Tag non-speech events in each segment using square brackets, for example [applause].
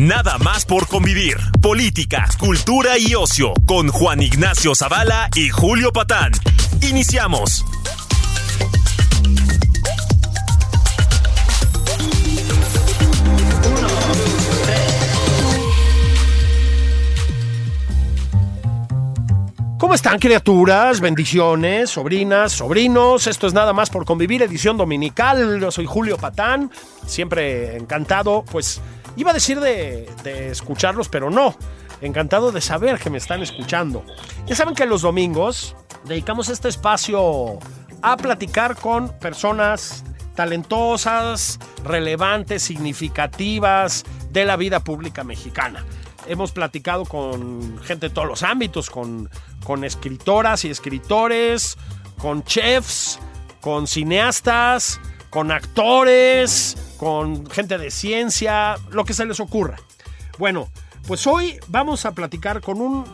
Nada más por convivir. Política, cultura y ocio con Juan Ignacio Zavala y Julio Patán. Iniciamos. ¿Cómo están criaturas? Bendiciones, sobrinas, sobrinos. Esto es nada más por convivir, edición dominical. Yo soy Julio Patán, siempre encantado, pues iba a decir de, escucharlos, pero no. Encantado de saber que me están escuchando. Ya saben que los domingos dedicamos este espacio a platicar con personas talentosas, relevantes, significativas de la vida pública mexicana. Hemos platicado con gente de todos los ámbitos, con, con escritoras y escritores, con chefs, con cineastas, con actores, con gente de ciencia, lo que se les ocurra. Bueno, pues hoy vamos a platicar con un...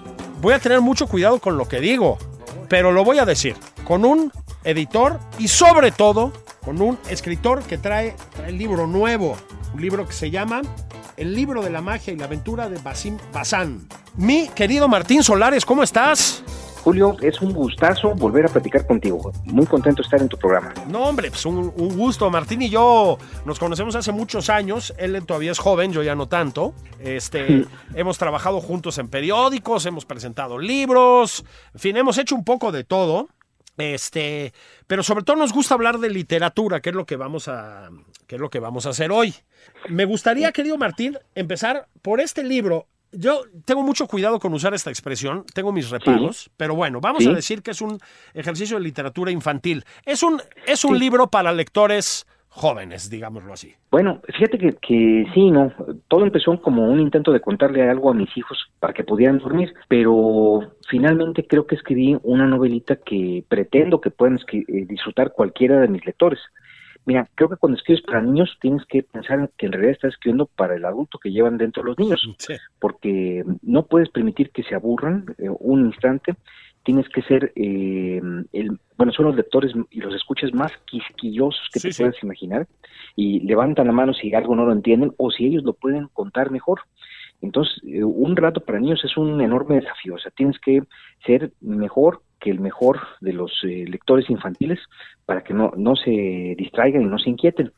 Voy a tener mucho cuidado con lo que digo, pero lo voy a decir, con un editor y sobre todo con un escritor que trae, el libro nuevo, un libro que se llama El libro de la magia y la aventura de Basim Bazán. Mi querido Martín Solares, ¿cómo estás? Julio, es un gustazo volver a platicar contigo. Muy contento de estar en tu programa. No, hombre, pues un, un, gusto. Martín y yo nos conocemos hace muchos años. Él todavía es joven, yo ya no tanto. Este, hemos trabajado juntos en periódicos, hemos presentado libros, en fin, hemos hecho un poco de todo. Este, pero sobre todo nos gusta hablar de literatura, que es lo que vamos a, que es lo que vamos a hacer hoy. Me gustaría, querido Martín, empezar por este libro. Yo tengo mucho cuidado con usar esta expresión, tengo mis reparos, sí. pero bueno, vamos sí. a decir que es un ejercicio de literatura infantil. Es un, es un sí. libro para lectores jóvenes, digámoslo así. Bueno, fíjate que, que, sí, ¿no? Todo empezó como un intento de contarle algo a mis hijos para que pudieran dormir, pero finalmente creo que escribí una novelita que pretendo que puedan eh, disfrutar cualquiera de mis lectores. Mira, creo que cuando escribes para niños tienes que pensar que en realidad estás escribiendo para el adulto que llevan dentro los niños, [laughs] sí. porque no puedes permitir que se aburran eh, un instante tienes que ser, eh, el, bueno, son los lectores y los escuchas más quisquillosos que sí, te sí. puedas imaginar y levantan la mano si algo no lo entienden o si ellos lo pueden contar mejor. Entonces, eh, un rato para niños es un enorme desafío, o sea, tienes que ser mejor que el mejor de los eh, lectores infantiles para que no, no se distraigan y no se inquieten.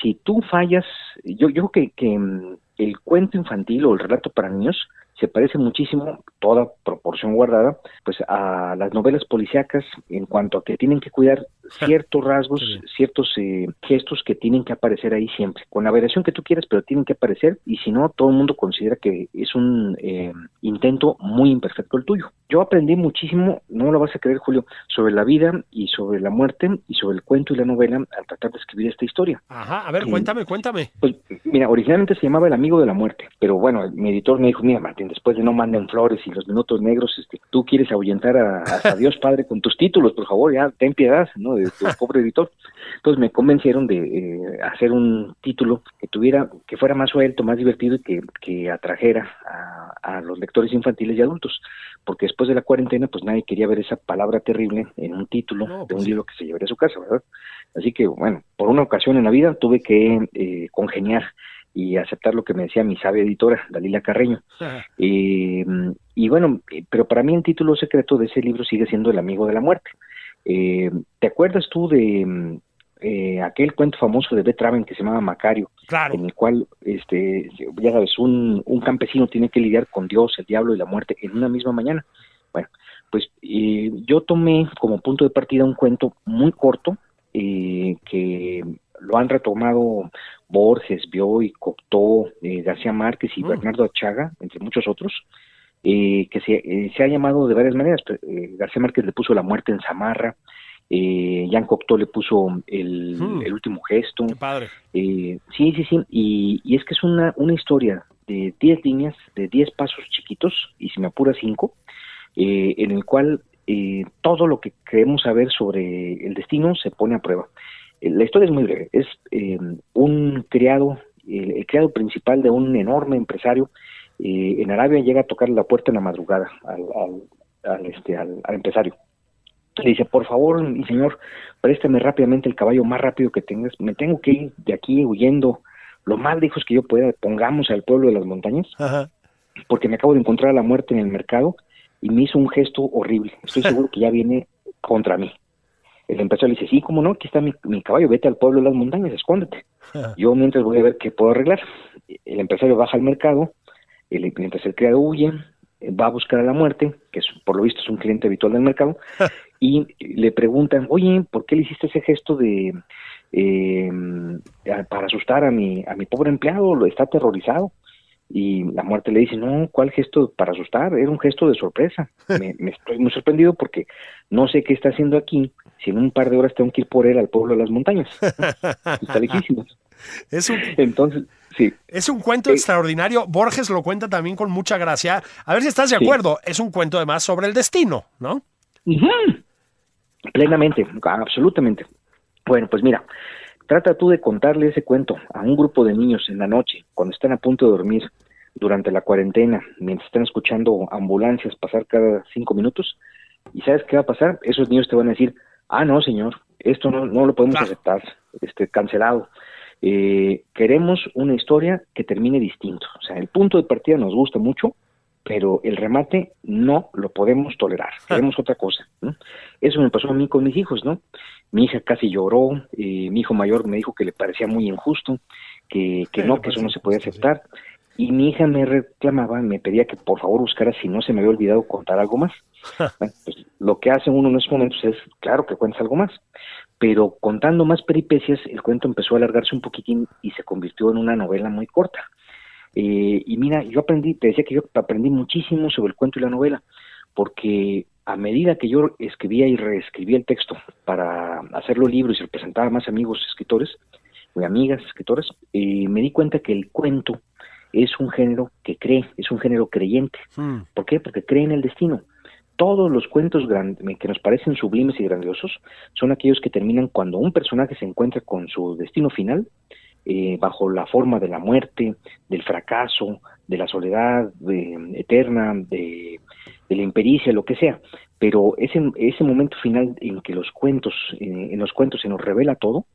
Si tú fallas, yo, yo creo que, mm, el cuento infantil o el relato para niños se parece muchísimo, toda proporción guardada, pues a las novelas policíacas en cuanto a que tienen que cuidar [laughs] ciertos rasgos, sí. ciertos eh, gestos que tienen que aparecer ahí siempre, con la variación que tú quieras, pero tienen que aparecer y si no, todo el mundo considera que es un eh, intento muy imperfecto el tuyo. Yo aprendí muchísimo, no lo vas a creer Julio, sobre la vida y sobre la muerte y sobre el cuento y la novela al tratar de escribir esta historia. Ajá, a ver, eh, cuéntame, cuéntame. Pues mira, originalmente se llamaba El amigo de la muerte, pero bueno, mi editor me dijo, mira Martín, después de No manden flores y los minutos negros, este, tú quieres ahuyentar a, a, [laughs] Dios Padre con tus títulos, por favor, ya ten piedad, ¿no? De tu [laughs] pobre editor. Entonces me convencieron de eh, hacer un título que tuviera, que fuera más suelto, más divertido y que, que atrajera a, a, los lectores infantiles y adultos, porque después de la cuarentena, pues nadie quería ver esa palabra terrible en un título no, pues de un sí. libro que se llevaría a su casa, ¿verdad? Así que, bueno, por una ocasión en la vida tuve que eh, congeniar y aceptar lo que me decía mi sabia editora, Dalila Carreño. [laughs] Eh, y bueno, pero para mí el título secreto de ese libro sigue siendo El amigo de la muerte. Eh, ¿Te acuerdas tú de eh, aquel cuento famoso de Betraven que se llamaba Macario? Claro. En el cual, este, ya sabes, un, un campesino tiene que lidiar con Dios, el diablo y la muerte en una misma mañana. Bueno, pues eh, yo tomé como punto de partida un cuento muy corto eh, que lo han retomado Borges, Bioy, Cocteau, eh, García Márquez y mm. Bernardo Achaga, entre muchos otros, eh, que se, eh, se, ha llamado de varias maneras. Eh, García Márquez le puso La muerte en Zamarra, Eh, Jean Cocteau le puso el, Hmm. el último gesto. Qué padre. Eh, sí, sí, sí. Y, y es que es una, una historia de 10 líneas, de 10 pasos chiquitos, y si me apura 5, eh, en el cual eh, todo lo que queremos saber sobre el destino se pone a prueba. La historia es muy breve. Es eh, un criado, el, el criado principal de un enorme empresario eh, en Arabia llega a tocar la puerta en la madrugada al, al, al, este, al, al empresario. Le dice, por favor, mi señor, préstame rápidamente el caballo más rápido que tengas. Me tengo que ir de aquí huyendo lo más lejos que yo pueda. Pongamos al pueblo de las montañas, Ajá. porque me acabo de encontrar a la muerte en el mercado y me hizo un gesto horrible. Estoy seguro que ya viene contra mí. El empresario le dice, sí, cómo no, aquí está mi, mi caballo, vete al pueblo de las montañas, escóndete. [laughs] Yo mientras voy a ver qué puedo arreglar. El empresario baja al mercado, el, mientras el criado huye, va a buscar a la muerte, que es, por lo visto es un cliente habitual del mercado, [laughs] y le preguntan, oye, ¿por qué le hiciste ese gesto de eh, para asustar a mi, a mi pobre empleado? Lo está aterrorizado. Y la muerte le dice, no, ¿cuál gesto para asustar? Era un gesto de sorpresa. [laughs] Me, me estoy muy sorprendido porque no sé qué está haciendo aquí. Si en un par de horas tengo que ir por él al pueblo de las montañas. [laughs] Está lejísimo. Es un, Entonces, sí, es un cuento Eh, extraordinario. Borges lo cuenta también con mucha gracia. A ver si estás de Sí. acuerdo. Es un cuento además sobre el destino, ¿no? Plenamente, absolutamente. Bueno, pues mira, trata tú de contarle ese cuento a un grupo de niños en la noche, cuando están a punto de dormir, durante la cuarentena, mientras están escuchando ambulancias pasar cada cinco minutos, y ¿sabes qué va a pasar? Esos niños te van a decir, ah, no, señor, esto no, no lo podemos Claro. aceptar, este, cancelado. Eh, queremos una historia que termine distinto. O sea, el punto de partida nos gusta mucho, pero el remate no lo podemos tolerar. Queremos otra cosa. ¿no? Eso me pasó a mí con mis hijos, ¿no? Mi hija casi lloró, eh, mi hijo mayor me dijo que le parecía muy injusto, que, que Sí, no, que eso no se podía sí. aceptar. Y mi hija me reclamaba, me pedía que por favor buscara si no se me había olvidado contar algo más. Bueno, pues, lo que hace uno en esos momentos es, claro que cuentas algo más, pero contando más peripecias, el cuento empezó a alargarse un poquitín y se convirtió en una novela muy corta. Eh, y mira, yo aprendí, te decía que yo aprendí muchísimo sobre el cuento y la novela, porque a medida que yo escribía y reescribía el texto para hacerlo libro y se lo presentaba a más amigos escritores, o amigas escritoras, eh, me di cuenta que el cuento es un género que cree, es un género creyente. Hmm. ¿Por qué? Porque cree en el destino. Todos los cuentos que nos parecen sublimes y grandiosos son aquellos que terminan cuando un personaje se encuentra con su destino final, eh, bajo la forma de la muerte, del fracaso, de la soledad de- eterna, de, de la impericia, lo que sea. Pero ese, ese momento final en que los cuentos, eh, en los cuentos se nos revela todo,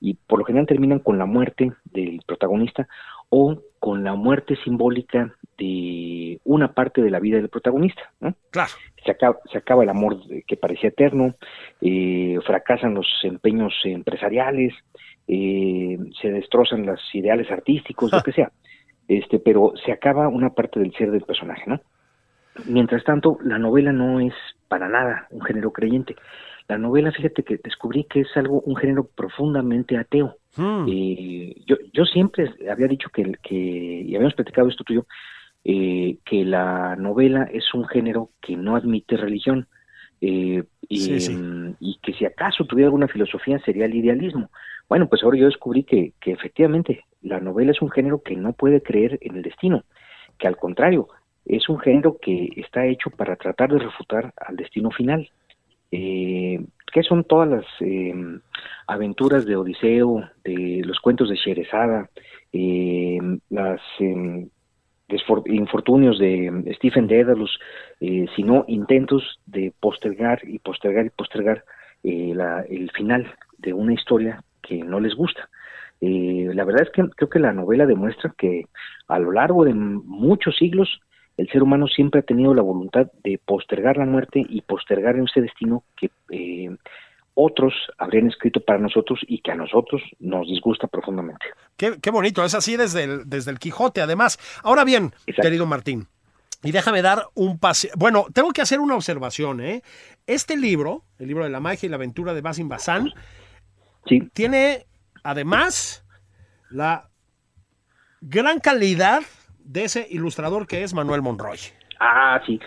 y por lo general terminan con la muerte del protagonista o con la muerte simbólica de una parte de la vida del protagonista, ¿no? Claro. se acaba, se acaba el amor que parecía eterno, eh, fracasan los empeños empresariales, eh, se destrozan los ideales artísticos, lo que sea, este, pero se acaba una parte del ser del personaje, ¿no? Mientras tanto, la novela no es para nada un género creyente. La novela, fíjate que descubrí que es algo, un género profundamente ateo. Hmm. Eh, yo, yo siempre había dicho que, que, y habíamos platicado esto tú y yo, eh, que la novela es un género que no admite religión eh, y, Sí, sí. mm, y que si acaso tuviera alguna filosofía sería el idealismo. Bueno, pues ahora yo descubrí que, que efectivamente la novela es un género que no puede creer en el destino, que al contrario, es un género que está hecho para tratar de refutar al destino final. Eh, ¿Qué son todas las eh, aventuras de Odiseo, de los cuentos de Sherezada, eh, las desfor- infortunios de eh, Stephen Dedalus, eh, sino intentos de postergar y postergar y postergar eh, el final de una historia que no les gusta. La verdad es que creo que la novela demuestra que a lo largo de muchos siglos el ser humano siempre ha tenido la voluntad de postergar la muerte y postergar ese destino que eh, otros habrían escrito para nosotros y que a nosotros nos disgusta profundamente. Qué, qué bonito, es así desde el, desde el Quijote, además. Ahora bien, Exacto. querido Martín, y déjame dar un pase. Bueno, tengo que hacer una observación, ¿eh? Este libro, el libro de la magia y la aventura de Basim Bazán, Sí, tiene además la gran calidad de ese ilustrador que es Manuel Monroy. ah, sí,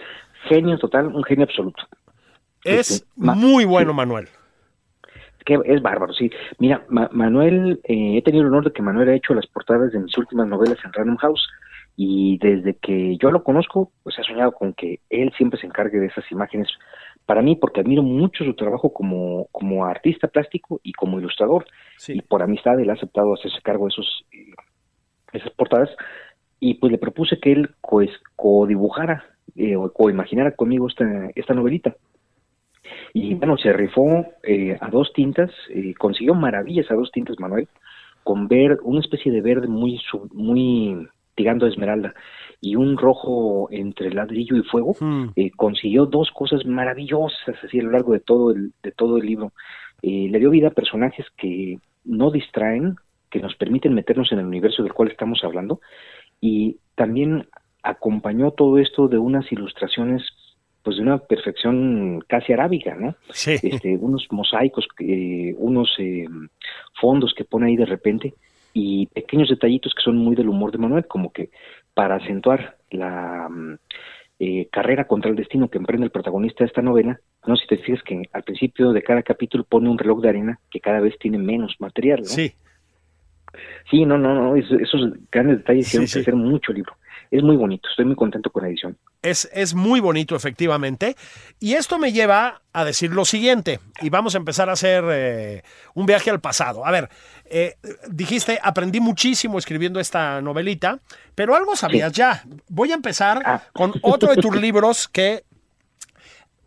genio total, un genio absoluto. Es muy bueno, Manuel. Que es bárbaro, sí. Mira, Manuel, eh, he tenido el honor de que Manuel ha hecho las portadas de mis últimas novelas en Random House y desde que yo lo conozco, pues ha soñado con que él siempre se encargue de esas imágenes para mí, porque admiro mucho su trabajo como, como artista plástico y como ilustrador. Y por amistad él ha aceptado hacerse cargo de esos, eh, esas portadas. Y pues le propuse que él pues, co-dibujara eh, o co-imaginara conmigo esta, esta novelita. Y bueno, se rifó eh, a dos tintas, consiguió maravillas a dos tintas, Manuel, con ver una especie de verde muy, muy tirando a esmeralda y un rojo entre ladrillo y fuego, hmm. eh, consiguió dos cosas maravillosas así a lo largo de todo el, de todo el libro. Eh, le dio vida a personajes que no distraen, que nos permiten meternos en el universo del cual estamos hablando, y también acompañó todo esto de unas ilustraciones pues de una perfección casi arábiga, ¿no? Sí. Este, unos mosaicos, eh, unos fondos que pone ahí de repente y pequeños detallitos que son muy del humor de Manuel, como que para acentuar la mm, eh, carrera contra el destino que emprende el protagonista de esta novela, no si te fijas que al principio de cada capítulo pone un reloj de arena que cada vez tiene menos material, ¿no? Sí. Sí, no, no, no, esos, grandes detalles hicieron crecer mucho el libro. Es muy bonito, estoy muy contento con la edición. Es, es muy bonito, efectivamente. Y esto me lleva a decir lo siguiente, y vamos a empezar a hacer eh, un viaje al pasado. A ver, eh, dijiste, aprendí muchísimo escribiendo esta novelita, pero algo sabías ya. Voy a empezar ah. con otro de tus libros que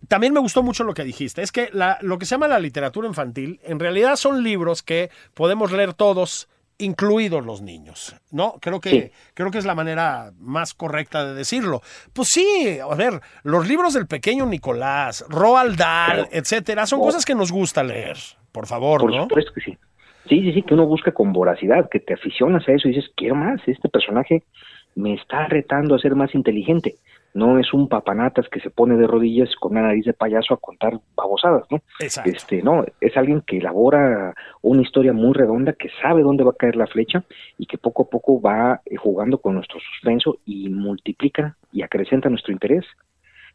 también me gustó mucho lo que dijiste. Es que lo que se llama la literatura infantil, en realidad son libros que podemos leer todos incluidos los niños, ¿no? Creo que, creo que es la manera más correcta de decirlo. Pues sí, a ver, los libros del pequeño Nicolás, Roald Dahl, etcétera, son cosas que nos gusta leer, por favor, por ¿no? supuesto que sí. Sí, sí, sí, que uno busca con voracidad, que te aficionas a eso y dices, quiero más, este personaje me está retando a ser más inteligente no es un papanatas que se pone de rodillas con una nariz de payaso a contar babosadas, ¿no? Exacto. Este, no, es alguien que elabora una historia muy redonda, que sabe dónde va a caer la flecha y que poco a poco va eh, jugando con nuestro suspenso y multiplica y acrecenta nuestro interés.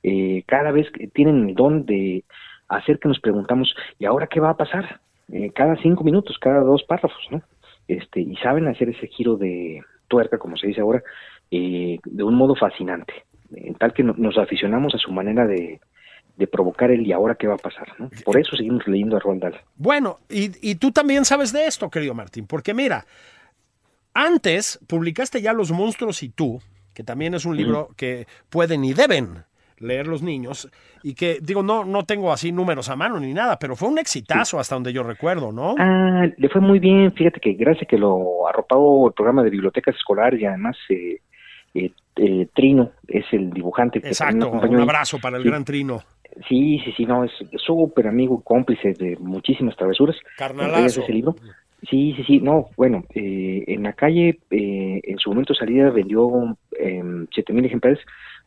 Eh, cada vez que tienen el don de hacer que nos preguntamos, ¿y ahora qué va a pasar? Eh, cada cinco minutos, cada dos párrafos, ¿no? Este, y saben hacer ese giro de tuerca, como se dice ahora, de un modo fascinante en tal que nos aficionamos a su manera de, provocar el y ahora qué va a pasar. ¿no? Por eso seguimos leyendo a Roald Bueno, y, y, tú también sabes de esto, querido Martín, porque mira, antes publicaste ya Los monstruos y tú, que también es un libro que pueden y deben leer los niños y que digo no no tengo así números a mano ni nada pero fue un exitazo hasta donde yo recuerdo no ah le fue muy bien fíjate que gracias a que lo arropado el programa de bibliotecas escolares y además eh, eh, eh, Trino es el dibujante. Que Exacto, un abrazo para el gran Trino. Sí, sí, sí, no, es súper amigo, cómplice de muchísimas travesuras. Carnalazo. ese libro. Sí, sí, sí, no, bueno, eh, en la calle, en su momento de salida vendió eh, mil ejemplares,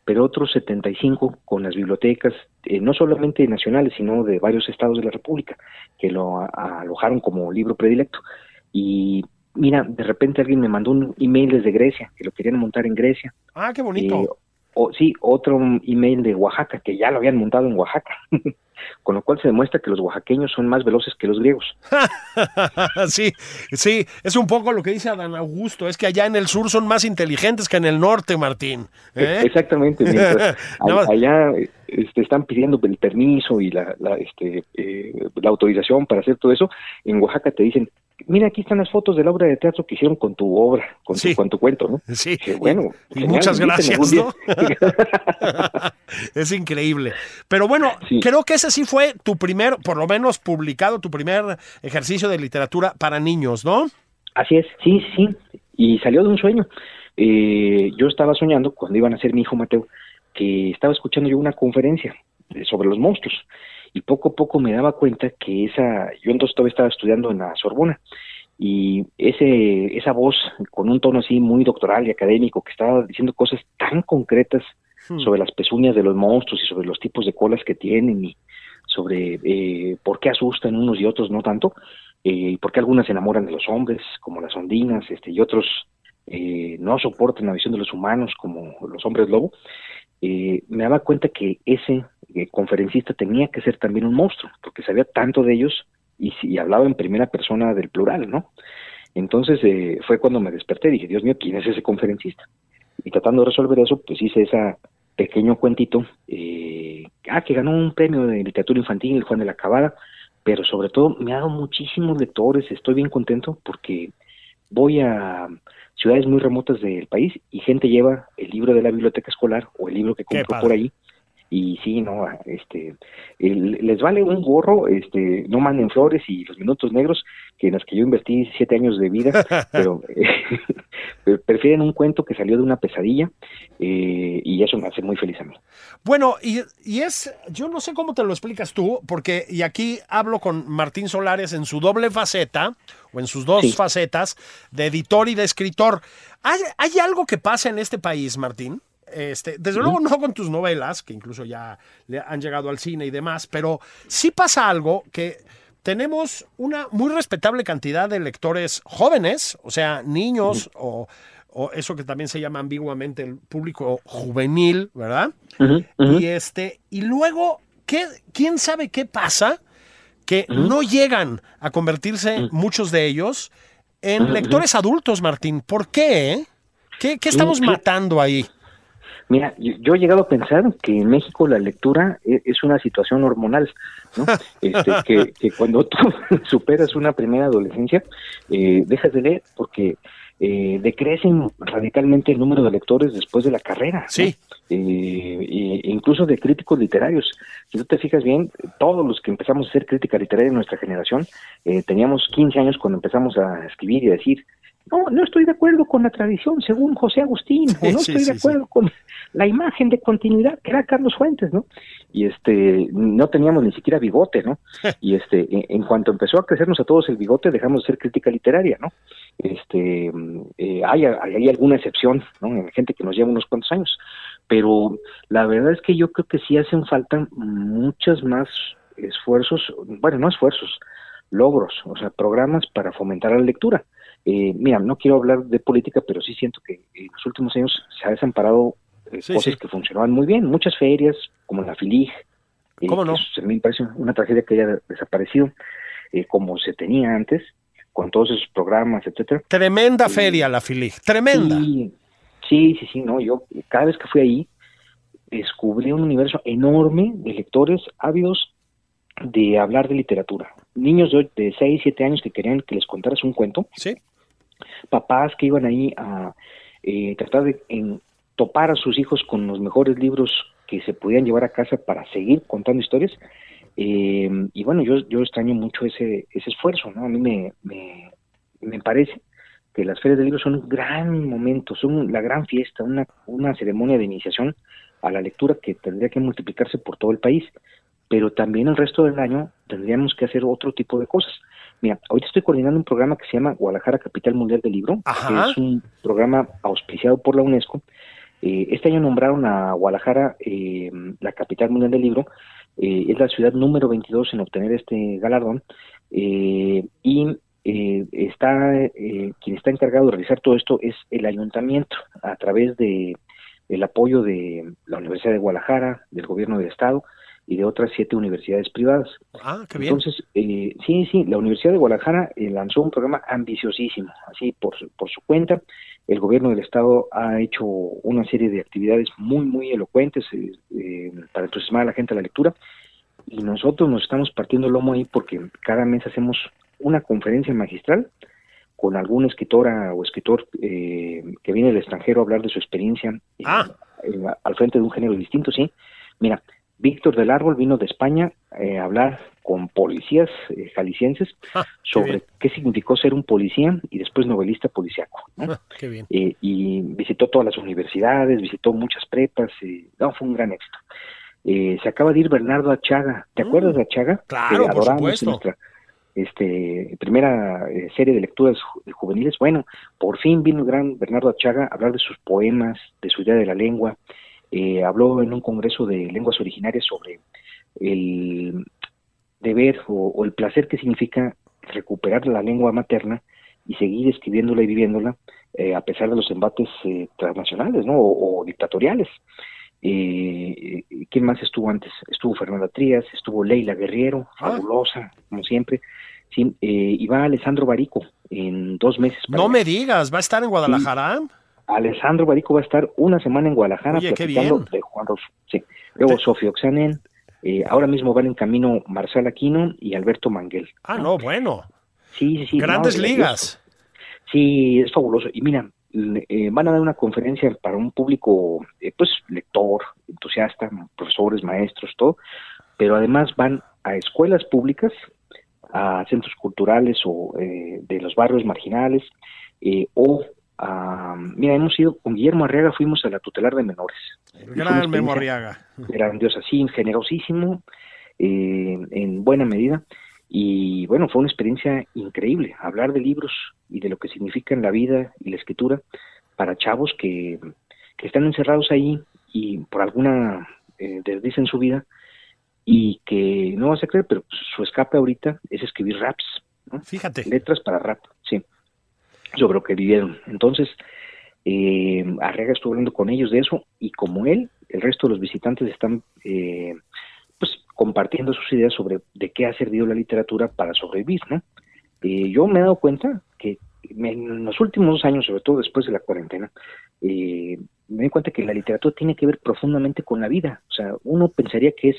pero otros 75 con las bibliotecas, no solamente nacionales, sino de varios estados de la República, que lo alojaron como libro predilecto. Y mira, de repente alguien me mandó un email desde Grecia, que lo querían montar en Grecia. Ah, qué bonito. Eh, o, sí, otro email de Oaxaca, que ya lo habían montado en Oaxaca. [laughs] Con lo cual se demuestra que los oaxaqueños son más veloces que los griegos. [laughs] sí, sí, es un poco lo que dice Adán Augusto, es que allá en el sur son más inteligentes que en el norte, Martín. ¿eh? Exactamente, [laughs] allá este, están pidiendo el permiso y la, la, este, eh, la autorización para hacer todo eso. En Oaxaca te dicen, mira, aquí están las fotos de la obra de teatro que hicieron con tu obra, con, tu, con tu cuento, ¿no? Sí. bueno, muchas gracias, ¿no? [laughs] es increíble. Pero bueno, creo que ese sí fue tu primer, por lo menos publicado, tu primer ejercicio de literatura para niños, ¿no? Así es, sí, sí, y salió de un sueño. Eh, yo estaba soñando cuando iban a ser mi hijo Mateo, que estaba escuchando yo una conferencia sobre los monstruos y poco a poco me daba cuenta que esa, yo entonces todavía estaba estudiando en la Sorbona y ese, esa voz con un tono así muy doctoral y académico que estaba diciendo cosas tan concretas hmm. sobre las pezuñas de los monstruos y sobre los tipos de colas que tienen y sobre eh, por qué asustan unos y otros no tanto, eh, y por qué algunas se enamoran de los hombres, como las ondinas, este, y otros eh, no soportan la visión de los humanos, como los hombres lobo, eh, me daba cuenta que ese conferencista tenía que ser también un monstruo, porque sabía tanto de ellos y, y hablaba en primera persona del plural, ¿no? Entonces eh, fue cuando me desperté, dije, Dios mío, ¿quién es ese conferencista? Y tratando de resolver eso, pues hice ese pequeño cuentito, eh, ah, que ganó un premio de literatura infantil, Juan de la Cabada, pero sobre todo me ha dado muchísimos lectores, estoy bien contento porque voy a ciudades muy remotas del país y gente lleva el libro de la biblioteca escolar o el libro que compró por ahí y sí, no, este, les vale un gorro, este, no manden flores y los minutos negros, que en las que yo invertí siete años de vida, [laughs] pero [laughs] prefieren un cuento que salió de una pesadilla eh, y eso me hace muy feliz a mí. Bueno, y, y, es, yo no sé cómo te lo explicas tú, porque, y aquí hablo con Martín Solares en su doble faceta, o en sus dos facetas, de editor y de escritor. ¿Hay, ¿Hay algo que pasa en este país, Martín? Este, desde luego no con tus novelas, que incluso ya le han llegado al cine y demás, pero sí pasa algo que tenemos una muy respetable cantidad de lectores jóvenes, o sea, niños o, eso que también se llama ambiguamente el público juvenil, ¿verdad? Y este, y luego, ¿qué, ¿quién sabe qué pasa? Que no llegan a convertirse muchos de ellos en lectores adultos, Martín. ¿Por qué? ¿Qué, qué estamos matando ahí? Mira, yo, he llegado a pensar que en México la lectura e, es una situación hormonal, ¿no? [laughs] Este, que, cuando tú [laughs] superas una primera adolescencia, eh, dejas de leer porque eh, decrecen radicalmente el número de lectores después de la carrera. Sí. Eh, incluso de críticos literarios. Si tú te fijas bien, todos los que empezamos a hacer crítica literaria en nuestra generación, eh, teníamos 15 años cuando empezamos a escribir y a decir, no, no estoy de acuerdo con la tradición según José Agustín, o [laughs] no estoy de acuerdo con la imagen de continuidad que era Carlos Fuentes, ¿no? Y este, no teníamos ni siquiera bigote, ¿no? [laughs] Y este, en, cuanto empezó a crecernos a todos el bigote, dejamos de ser crítica literaria, ¿no? Este, eh, hay, hay alguna excepción, ¿no? En gente que nos lleva unos cuantos años, pero la verdad es que yo creo que sí hacen falta muchos más esfuerzos, bueno, no esfuerzos, logros, o sea, programas para fomentar la lectura. Eh, mira, no quiero hablar de política, pero sí siento que en los últimos años se ha desamparado eh, cosas que funcionaban muy bien. Muchas ferias, como la FILIG, eh, ¿Cómo no? Que me parece una tragedia que haya desaparecido, eh, como se tenía antes, con todos esos programas, etcétera. Tremenda feria la FILIG, tremenda. Sí, sí, sí, no, yo cada vez que fui ahí descubrí un universo enorme de lectores ávidos de hablar de literatura. Niños de, de 6, 7 años que querían que les contaras un cuento. Sí. Papás que iban ahí a tratar de en, topar a sus hijos con los mejores libros que se podían llevar a casa para seguir contando historias. Eh, y bueno, yo, yo extraño mucho ese, ese esfuerzo, ¿no? A mí me, me, me parece que las ferias de libros son un gran momento, son la gran fiesta, una, una ceremonia de iniciación a la lectura que tendría que multiplicarse por todo el país, pero también el resto del año tendríamos que hacer otro tipo de cosas. Mira, ahorita estoy coordinando un programa que se llama Guadalajara Capital Mundial del Libro, que es un programa auspiciado por la UNESCO, eh, este año nombraron a Guadalajara eh, la capital mundial del libro. Eh, es la ciudad número 22 en obtener este galardón. y está quien está encargado de realizar todo esto es el ayuntamiento a través de el apoyo de la Universidad de Guadalajara, del gobierno del estado y de otras siete universidades privadas. Ah, qué bien. Entonces, sí, sí, la Universidad de Guadalajara lanzó un programa ambiciosísimo, así por, por su cuenta, el gobierno del estado ha hecho una serie de actividades muy, muy elocuentes eh, eh, para entusiasmar a la gente a la lectura y nosotros nos estamos partiendo el lomo ahí porque cada mes hacemos una conferencia magistral con alguna escritora o escritor eh, que viene del extranjero a hablar de su experiencia ah. al frente de un género distinto, sí. Mira, Víctor del Árbol vino de España a hablar con policías eh, jaliscienses [laughs] ah, sobre qué, significó ser un policía y después novelista policíaco. Ah, eh, y visitó todas las universidades, visitó muchas prepas, y, no, fue un gran éxito. Eh, se acaba de ir Bernardo Achaga, ¿te mm. acuerdas de Achaga? Claro, por supuesto. Nuestra, este, primera serie de lecturas juveniles. Bueno, por fin vino el gran Bernardo Achaga a hablar de sus poemas, de su idea de la lengua. Habló en un congreso de lenguas originarias sobre el de ver o, el placer que significa recuperar la lengua materna y seguir escribiéndola y viviéndola eh, a pesar de los embates eh, transnacionales ¿no? o, dictatoriales. Eh, ¿Quién más estuvo antes? Estuvo Fernanda Trías, estuvo Leila Guerriero, Ah. fabulosa, como siempre. Sí, eh, y va Alessandro Barico en dos meses. No me digas, ¿va a estar en Guadalajara? Alessandro Barico va a estar una semana en Guadalajara Oye, qué platicando de Juan Rulfo. Sí. Luego Te- Sofía Oxanen, eh, ahora mismo van en camino Marcel Aquino y Alberto Manguel. Ah, no, bueno. Sí, sí, sí. Grandes no, es- ligas. Sí, es fabuloso. Y mira, eh, van a dar una conferencia para un público, eh, pues, lector, entusiasta, profesores, maestros, todo, pero además van a escuelas públicas, a centros culturales o eh, de los barrios marginales, eh, o mira, hemos ido, con Guillermo Arriaga fuimos a la tutelar de menores. El gran Memo Arriaga. grandiosa, sí, generosísimo, eh, en buena medida. Y bueno, fue una experiencia increíble, hablar de libros y de lo que significan la vida y la escritura para chavos que, que están encerrados ahí y por alguna eh, en su vida y que no vas a creer, pero su escape ahorita es escribir raps, ¿no? Fíjate. letras para rap, sí, sobre lo que vivieron. Entonces, eh, Arriaga estuvo hablando con ellos de eso y como él, el resto de los visitantes están eh, pues compartiendo sus ideas sobre de qué ha servido la literatura para sobrevivir, ¿no? Eh, yo me he dado cuenta que me- en los últimos años, sobre todo después de la cuarentena, eh, me di cuenta que la literatura tiene que ver profundamente con la vida. O sea, uno pensaría que es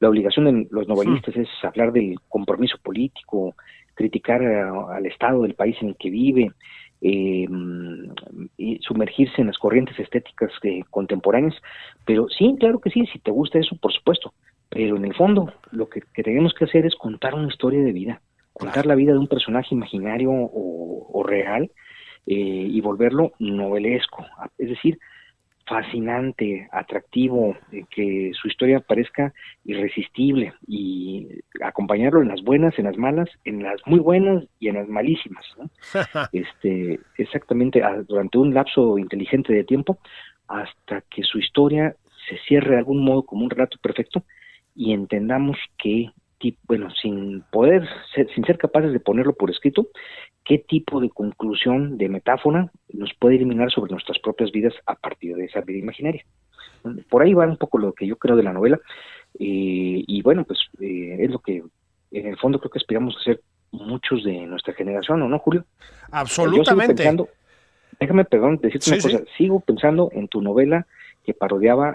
la obligación de los novelistas es hablar del compromiso político, criticar a- al estado del país en el que vive, eh, y sumergirse en las corrientes estéticas eh, contemporáneas. Pero sí, claro que sí, si te gusta eso, por supuesto. Pero en el fondo, lo que, que tenemos que hacer es contar una historia de vida, contar la vida de un personaje imaginario o, o real eh, y volverlo novelesco. Es decir, fascinante, atractivo, eh, que su historia parezca irresistible y acompañarlo en las buenas, en las malas, en las muy buenas y en las malísimas. ¿no? [laughs] este, exactamente durante un lapso inteligente de tiempo hasta que su historia se cierre de algún modo como un relato perfecto y entendamos que ti- bueno sin poder ser, sin ser capaces de ponerlo por escrito qué tipo de conclusión de metáfora nos puede eliminar sobre nuestras propias vidas a partir de esa vida imaginaria por ahí va un poco lo que yo creo de la novela eh, y bueno pues eh, es lo que en el fondo creo que aspiramos a hacer muchos de nuestra generación ¿o no Julio? Absolutamente. pensando, déjame, perdón, decirte Sí, una sí. cosa. Sigo pensando en tu novela que parodiaba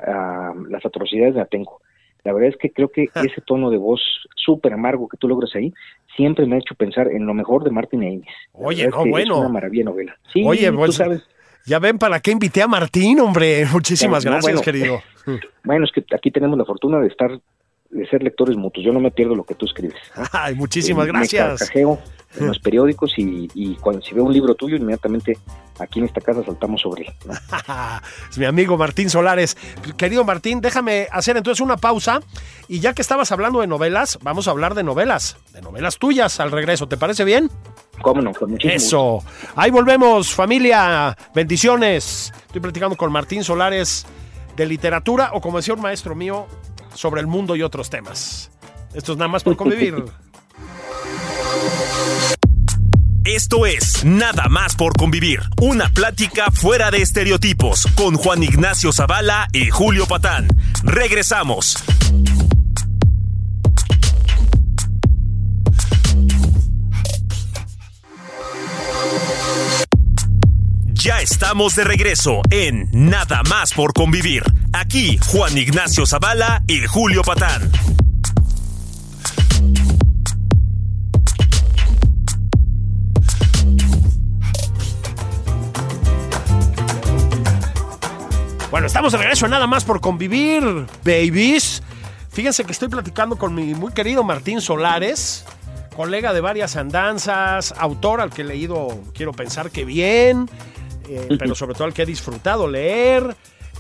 las atrocidades de Atenco. La verdad es que creo que ese tono de voz súper amargo que tú logras ahí siempre me ha hecho pensar en lo mejor de Martin Amis. Oye, es no, que bueno. Es una maravilla novela. Sí, Oye, tú pues, sabes. Ya ven para qué invité a Martín, hombre. [laughs] Muchísimas No, gracias, bueno. querido. [laughs] Bueno, es que aquí tenemos la fortuna de estar, de ser lectores mutuos. Yo no me pierdo lo que tú escribes. muchísimas Eh, gracias. Me en los [laughs] periódicos y, y cuando si veo un libro tuyo, inmediatamente aquí en esta casa saltamos sobre él. ¿no? es mi amigo Martín Solares. Querido Martín, déjame hacer entonces una pausa. Y ya que estabas hablando de novelas, vamos a hablar de novelas, de novelas tuyas al regreso. ¿Te parece bien? ¿Cómo no? Con muchísimo gusto. Eso. Ahí volvemos, familia. Bendiciones. Estoy platicando con Martín Solares de literatura o como decía un maestro mío, sobre el mundo y otros temas. Esto es nada más por convivir. [laughs] Esto es Nada más por convivir, una plática fuera de estereotipos con Juan Ignacio Zavala y Julio Patán. Regresamos. Ya estamos de regreso en Nada más por convivir. Aquí Juan Ignacio Zavala y Julio Patán. Bueno, estamos de regreso en nada más por convivir, babies. Fíjense que estoy platicando con mi muy querido Martín Solares, colega de varias andanzas, autor al que he leído, quiero pensar que bien, eh, pero sobre todo al que he disfrutado leer,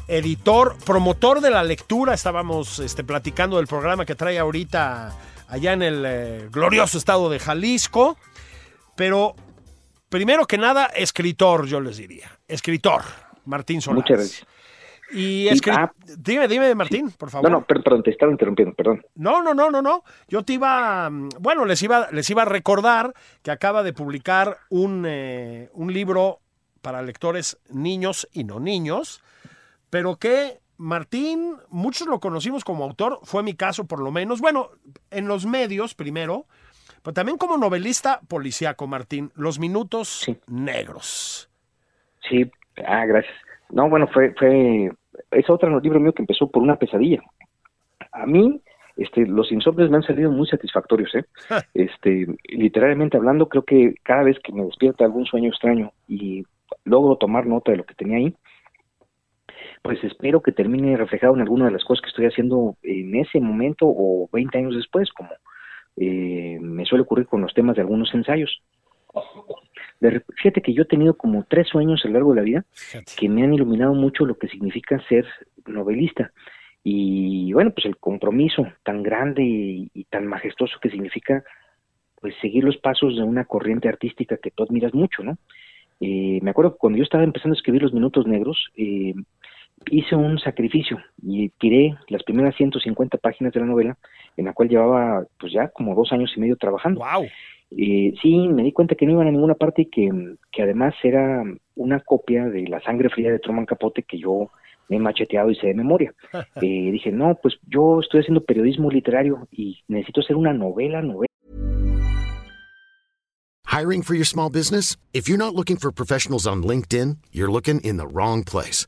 editor, promotor de la lectura. Estábamos este, platicando del programa que trae ahorita allá en el eh, glorioso estado de Jalisco, pero primero que nada, escritor, yo les diría. Escritor, Martín Solares. Muchas gracias. Y ah, dime, dime, Martín, por favor. No, no, per- perdón, te estaba interrumpiendo, perdón. No, no, no, no, no. Yo te iba, bueno, les iba, les iba a recordar que acaba de publicar un, eh, un libro para lectores niños y no niños, pero que Martín, muchos lo conocimos como autor, fue mi caso por lo menos. Bueno, en los medios primero, pero también como novelista policíaco, Martín, Los Minutos Negros. Sí, ah, gracias. No, bueno, fue, fue, es otro libro mío que empezó por una pesadilla. A mí, este, los insomnios me han salido muy satisfactorios, ¿eh? [laughs] este, literalmente hablando, creo que cada vez que me despierta algún sueño extraño y logro tomar nota de lo que tenía ahí, pues espero que termine reflejado en alguna de las cosas que estoy haciendo en ese momento o 20 años después, como eh, me suele ocurrir con los temas de algunos ensayos. fíjate que yo he tenido como tres sueños a lo largo de la vida que me han iluminado mucho lo que significa ser novelista. Y bueno, pues el compromiso tan grande y, tan majestuoso que significa pues seguir los pasos de una corriente artística que tú admiras mucho, ¿no? Eh, me acuerdo que cuando yo estaba empezando a escribir Los Minutos Negros, eh, hice un sacrificio y tiré las primeras 150 páginas de la novela, en la cual llevaba pues ya como dos años y medio trabajando. ¡Wow! Eh, sí, me di cuenta que no iban a ninguna parte y que, que además era una copia de La sangre fría de Truman Capote que yo me he macheteado y sé de memoria. [laughs] Eh, dije, no, pues yo estoy haciendo periodismo literario y necesito hacer una novela, novela. Hiring for your small business? If you're not looking for professionals on LinkedIn, you're looking in the wrong place.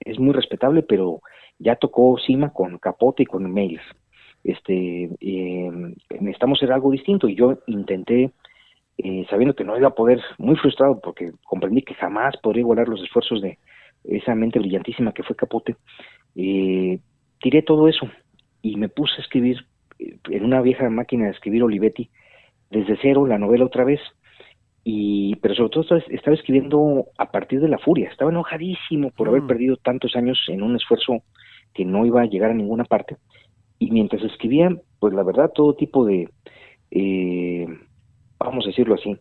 es muy respetable, pero ya tocó cima con Capote y con Mails. Este, eh, necesitamos hacer algo distinto y yo intenté, eh, sabiendo que no iba a poder, muy frustrado porque comprendí que jamás podría igualar los esfuerzos de esa mente brillantísima que fue Capote, eh, tiré todo eso y me puse a escribir en una vieja máquina de escribir Olivetti desde cero la novela otra vez y pero sobre todo estaba, escribiendo a partir de la furia, estaba enojadísimo por haber mm. perdido tantos años en un esfuerzo que no iba a llegar a ninguna parte y mientras escribía, pues la verdad todo tipo de, eh, vamos a decirlo así,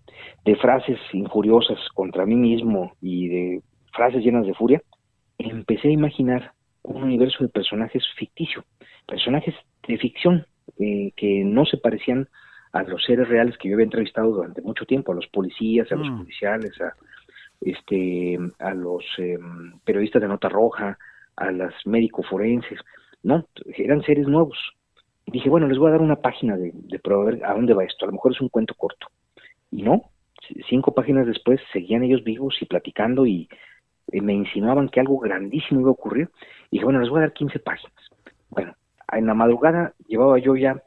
de frases injuriosas contra mí mismo y de frases llenas de furia, empecé a imaginar un universo de personajes ficticio, personajes de ficción eh, que no se parecían a los seres reales que yo había entrevistado durante mucho tiempo, a los policías, a los mm. policiales, a este a los em, periodistas de nota roja, a las médicos forenses, no, eran seres nuevos. Y dije, bueno, les voy a dar una página de, de prueba a dónde va esto, a lo mejor es un cuento corto. Y no, cinco páginas después seguían ellos vivos y platicando y me insinuaban que algo grandísimo iba a ocurrir. Y dije, bueno, les voy a dar 15 páginas. Bueno, en la madrugada llevaba yo ya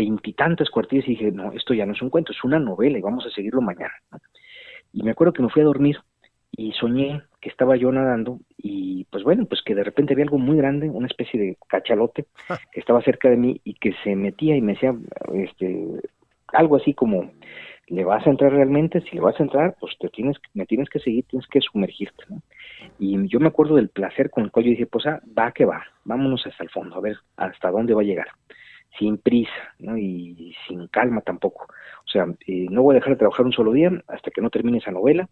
veintitantas cuartillas y dije, no, esto ya no es un cuento, es una novela y vamos a seguirlo mañana. Y me acuerdo que me fui a dormir y soñé que estaba yo nadando y pues bueno, pues que de repente había algo muy grande, una especie de cachalote que estaba cerca de mí y que se metía y me decía este algo así como le vas a entrar realmente, si le vas a entrar, pues te tienes me tienes que seguir, tienes que sumergirte, Y yo me acuerdo del placer con el cual yo dije, pues ah, va que va, vámonos hasta el fondo, a ver hasta dónde va a llegar sin prisa ¿no? y sin calma tampoco. O sea, eh, no voy a dejar de trabajar un solo día hasta que no termine esa novela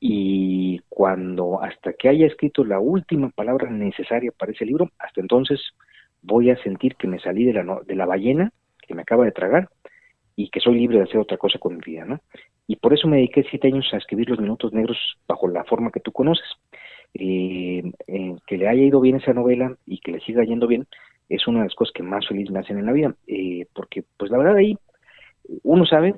y cuando hasta que haya escrito la última palabra necesaria para ese libro, hasta entonces voy a sentir que me salí de la, de la ballena que me acaba de tragar y que soy libre de hacer otra cosa con mi vida, ¿no? Y por eso me dediqué siete años a escribir Los Minutos Negros bajo la forma que tú conoces. Eh, que le haya ido bien esa novela y que le siga yendo bien, es una de las cosas que más feliz me hacen en la vida, eh, porque pues la verdad ahí uno sabe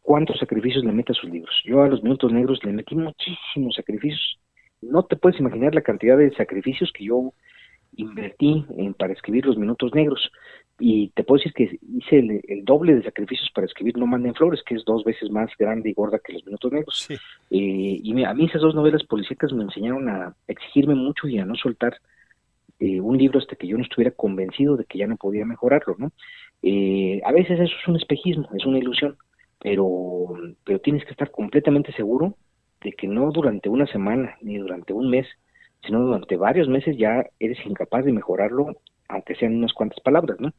cuántos sacrificios le mete a sus libros. Yo a los minutos negros le metí muchísimos sacrificios. No te puedes imaginar la cantidad de sacrificios que yo invertí en, para escribir los minutos negros. Y te puedo decir que hice el, doble de sacrificios para escribir No Manden Flores, que es dos veces más grande y gorda que Los Minutos Negros. Eh, y a mí esas dos novelas policíacas me enseñaron a exigirme mucho y a no soltar eh, un libro hasta que yo no estuviera convencido de que ya no podía mejorarlo, ¿no? Eh, a veces eso es un espejismo, es una ilusión, pero, pero tienes que estar completamente seguro de que no durante una semana ni durante un mes sino durante varios meses ya eres incapaz de mejorarlo, aunque sean unas cuantas palabras, ¿no?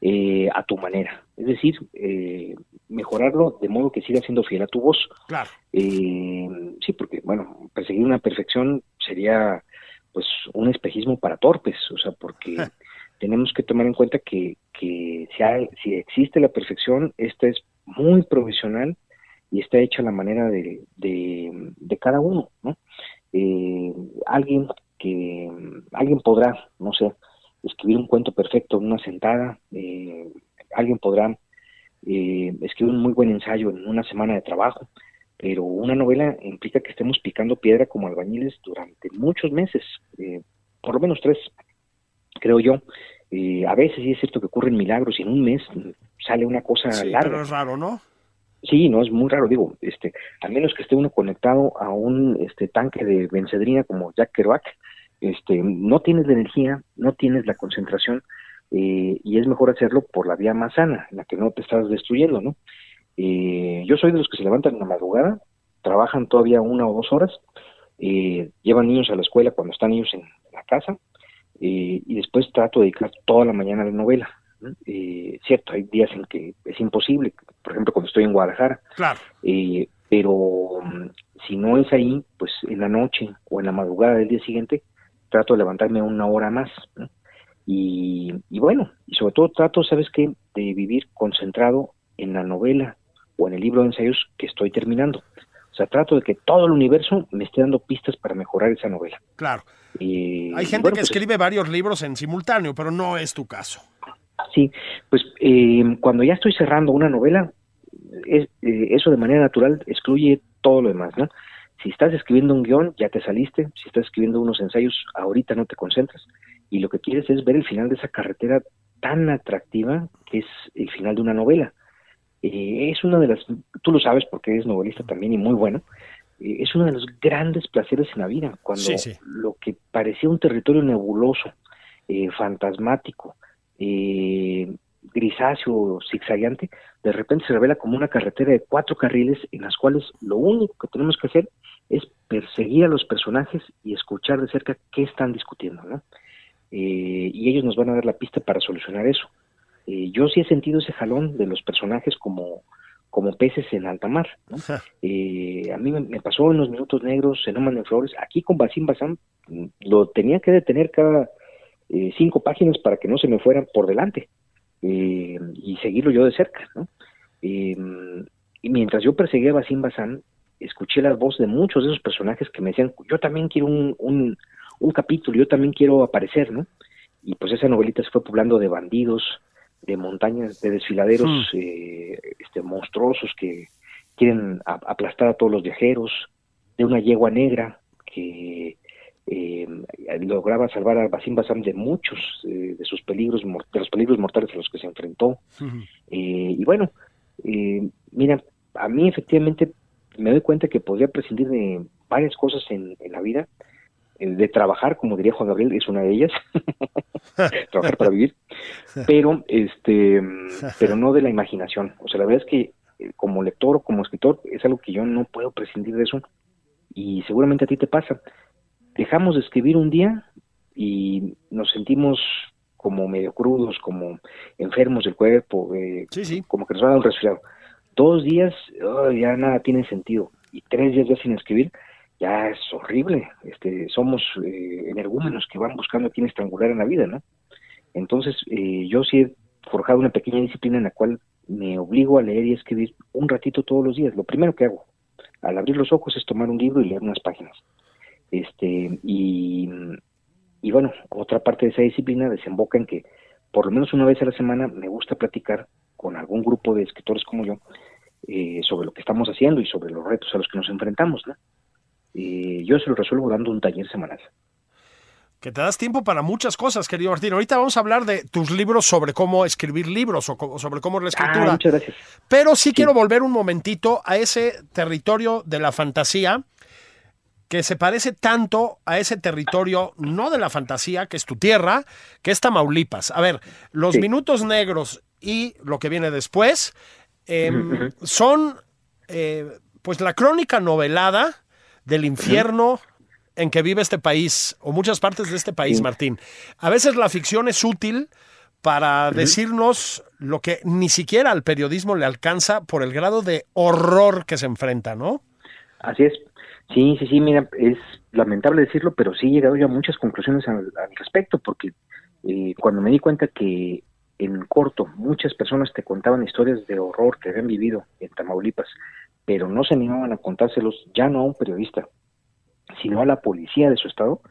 Eh, a tu manera. Es decir, eh, mejorarlo de modo que siga siendo fiel a tu voz. Claro. Eh, sí, porque, bueno, perseguir una perfección sería pues un espejismo para torpes, o sea, porque [laughs] tenemos que tomar en cuenta que, que si, hay, si existe la perfección, esta es muy profesional y está hecha a la manera de, de, cada uno, ¿no? Eh, alguien que alguien podrá, no sé, escribir un cuento perfecto en una sentada, eh, alguien podrá eh, escribir un muy buen ensayo en una semana de trabajo, pero una novela implica que estemos picando piedra como albañiles durante muchos meses, por lo menos tres, creo yo. a veces sí es cierto que ocurren milagros y en un mes sale una cosa larga. Pero es raro, ¿no? Sí, no es muy raro, digo, este, a menos que esté uno conectado a un este tanque de bencedrina como Jack Kerouac, este, no tienes la energía, no tienes la concentración eh, y es mejor hacerlo por la vía más sana, la que no te estás destruyendo, ¿no? Eh, yo soy de los que se levantan en la madrugada, trabajan todavía una o dos horas, eh, llevan niños a la escuela cuando están ellos en la casa y después trato de dedicar toda la mañana a la novela eh, cierto, hay días en que es imposible, por ejemplo, cuando estoy en Guadalajara. Claro. Eh, pero mm, si no es ahí, pues en la noche o en la madrugada del día siguiente, trato de levantarme una hora más. Y, bueno, y sobre todo trato, ¿sabes qué?, de vivir concentrado en la novela o en el libro de ensayos que estoy terminando. O sea, trato de que todo el universo me esté dando pistas para mejorar esa novela. Claro. Hay gente que pues, escribe varios libros en simultáneo, pero no es tu caso. Sí, pues eh, cuando ya estoy cerrando una novela, es, eh, eso de manera natural excluye todo lo demás, ¿no? Si estás escribiendo un guion, ya te saliste, si estás escribiendo unos ensayos, ahorita no te concentras, y lo que quieres es ver el final de esa carretera tan atractiva que es el final de una novela. Eh, es una de las, tú lo sabes porque eres novelista también y muy bueno, es uno de los grandes placeres en la vida, cuando lo que parecía un territorio nebuloso, fantasmático, eh, grisáceo zigzagueante, de repente se revela como una carretera de cuatro carriles en las cuales lo único que tenemos que hacer es perseguir a los personajes y escuchar de cerca qué están discutiendo, ¿no? Eh, y ellos nos van a dar la pista para solucionar eso. Eh, yo sí he sentido ese jalón de los personajes como, como peces en alta mar. ¿no? Eh, a mí me, pasó en los minutos negros, en Oman de Flores, aquí con Basim Basam, mm, lo tenía que detener cada cinco páginas para que no se me fueran por delante eh, y seguirlo yo de cerca. ¿no? Eh, y mientras yo perseguía a Basim Bazán, escuché las voces de muchos de esos personajes que me decían, yo también quiero un, un, un capítulo, yo también quiero aparecer, ¿no? Y pues esa novelita se fue poblando de bandidos, de montañas, de desfiladeros hmm. este, monstruosos que quieren aplastar a todos los viajeros, de una yegua negra que eh, lograba salvar a Basim Basam de muchos eh, de sus peligros, de los peligros mortales a los que se enfrentó. eh, y bueno, eh, mira, a mí efectivamente me doy cuenta que podría prescindir de varias cosas en, la vida, de trabajar, como diría Juan Gabriel, es una de ellas, [laughs] trabajar para vivir, pero este, pero no de la imaginación. O sea, la verdad es que como lector o como escritor es algo que yo no puedo prescindir de eso. Y seguramente a ti te pasa dejamos de escribir un día y nos sentimos como medio crudos, como enfermos del cuerpo, eh, como que nos va a dar un resfriado. Dos días ya nada tiene sentido y tres días ya sin escribir ya es horrible. Este, somos eh, energúmenos que van buscando a quien estrangular en la vida, ¿no? Entonces eh, yo sí he forjado una pequeña disciplina en la cual me obligo a leer y escribir un ratito todos los días. Lo primero que hago al abrir los ojos es tomar un libro y leer unas páginas. Este, y, y bueno, otra parte de esa disciplina desemboca en que por lo menos una vez a la semana me gusta platicar con algún grupo de escritores como yo eh, sobre lo que estamos haciendo y sobre los retos a los que nos enfrentamos. ¿no? Eh, yo se lo resuelvo dando un taller semanal. Que te das tiempo para muchas cosas, querido Martín. Ahorita vamos a hablar de tus libros sobre cómo escribir libros o sobre cómo es la ah, escritura. muchas gracias. Pero sí, quiero volver un momentito a ese territorio de la fantasía que se parece tanto a ese territorio, no de la fantasía, que es tu tierra, que es Tamaulipas. A ver, los minutos negros y lo que viene después em, son eh, pues la crónica novelada del infierno en que vive este país, o muchas partes de este país, Martín. A veces la ficción es útil para decirnos lo que ni siquiera al periodismo le alcanza por el grado de horror que se enfrenta, ¿no? Así es. Sí, sí, sí, mira, es lamentable decirlo, pero sí he llegado ya a muchas conclusiones al, respecto, porque eh, cuando me di cuenta que en corto muchas personas te contaban historias de horror que habían vivido en Tamaulipas, pero no se animaban a contárselos ya no a un periodista, sino a la policía de su estado,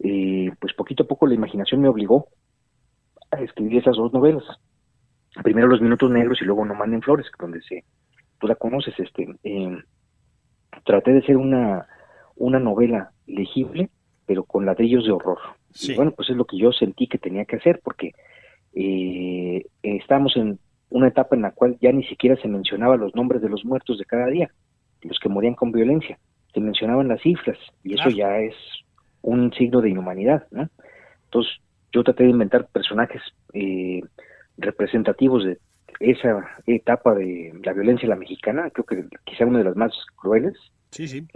eh, pues poquito a poco la imaginación me obligó a escribir esas dos novelas. Primero Los Minutos Negros y luego No Manden Flores, donde se, tú la conoces, este, traté de ser una, una novela legible, pero con ladrillos de horror. Y bueno, pues es lo que yo sentí que tenía que hacer, porque eh, estamos en una etapa en la cual ya ni siquiera se mencionaba los nombres de los muertos de cada día, los que morían con violencia, se mencionaban las cifras, y eso ya es un signo de inhumanidad, ¿no? Entonces, yo traté de inventar personajes eh, representativos de esa etapa de la violencia la mexicana, creo que quizá una de las más crueles, sí, sí.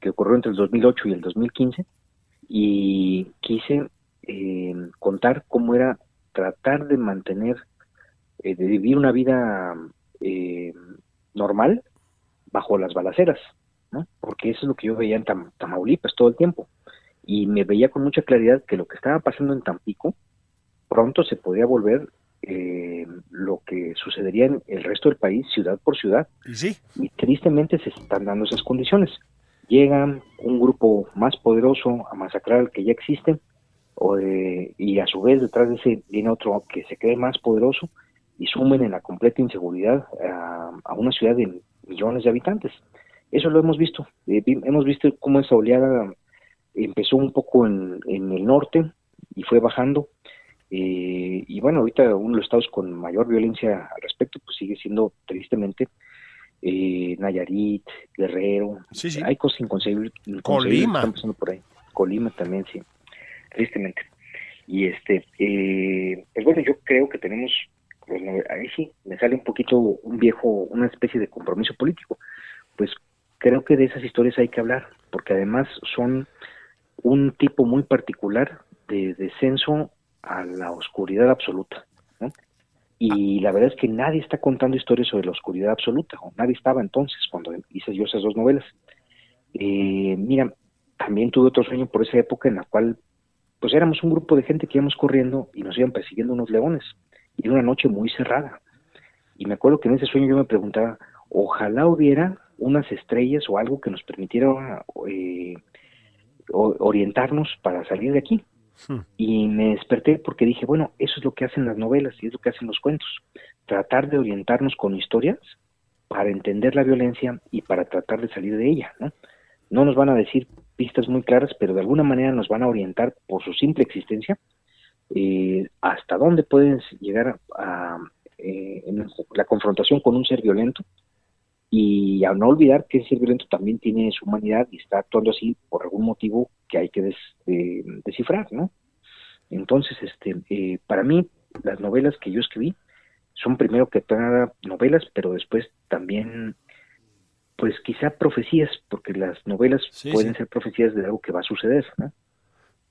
que ocurrió entre el 2008 y el 2015, y quise eh, contar cómo era tratar de mantener, eh, de vivir una vida eh, normal bajo las balaceras, ¿no? porque eso es lo que yo veía en Tamaulipas todo el tiempo, y me veía con mucha claridad que lo que estaba pasando en Tampico pronto se podía volver eh, lo que sucedería en el resto del país, ciudad por ciudad. ¿Y, sí? y tristemente se están dando esas condiciones. Llega un grupo más poderoso a masacrar al que ya existe, o y a su vez detrás de ese viene otro que se cree más poderoso y sumen en la completa inseguridad a, una ciudad de millones de habitantes. Eso lo hemos visto. Eh, hemos visto cómo esa oleada empezó un poco en, en el norte y fue bajando eh, y bueno, ahorita uno de los estados con mayor violencia al respecto, pues sigue siendo tristemente eh, Nayarit, Guerrero. Hay cosas inconcebibles. Colima. están pasando por ahí. Colima también, sí. Tristemente. Y este, eh, pues bueno, yo creo que tenemos, pues, ahí sí, me sale un poquito un viejo, una especie de compromiso político. Pues creo que de esas historias hay que hablar, porque además son un tipo muy particular de descenso a la oscuridad absoluta. Y la verdad es que nadie está contando historias sobre la oscuridad absoluta, o nadie estaba entonces cuando hice yo esas dos novelas. Eh, mira, también tuve otro sueño por esa época en la cual pues éramos un grupo de gente que íbamos corriendo y nos iban persiguiendo unos leones. Y era una noche muy cerrada. Y me acuerdo que en ese sueño yo me preguntaba, ojalá hubiera unas estrellas o algo que nos permitiera eh, orientarnos para salir de aquí. Hmm. Y me desperté porque dije, bueno, eso es lo que hacen las novelas y es lo que hacen los cuentos. Tratar de orientarnos con historias para entender la violencia y para tratar de salir de ella, ¿no? No nos van a decir pistas muy claras, pero de alguna manera nos van a orientar por su simple existencia eh, hasta dónde pueden llegar a, eh, en la confrontación con un ser violento y a no olvidar que ese ser violento también tiene su humanidad y está actuando así por algún motivo que hay que eh, descifrar, ¿no? Entonces, este, eh, para mí, las novelas que yo escribí son primero que nada novelas, pero después también, pues quizá profecías, porque las novelas pueden ser profecías de algo que va a suceder, ¿no?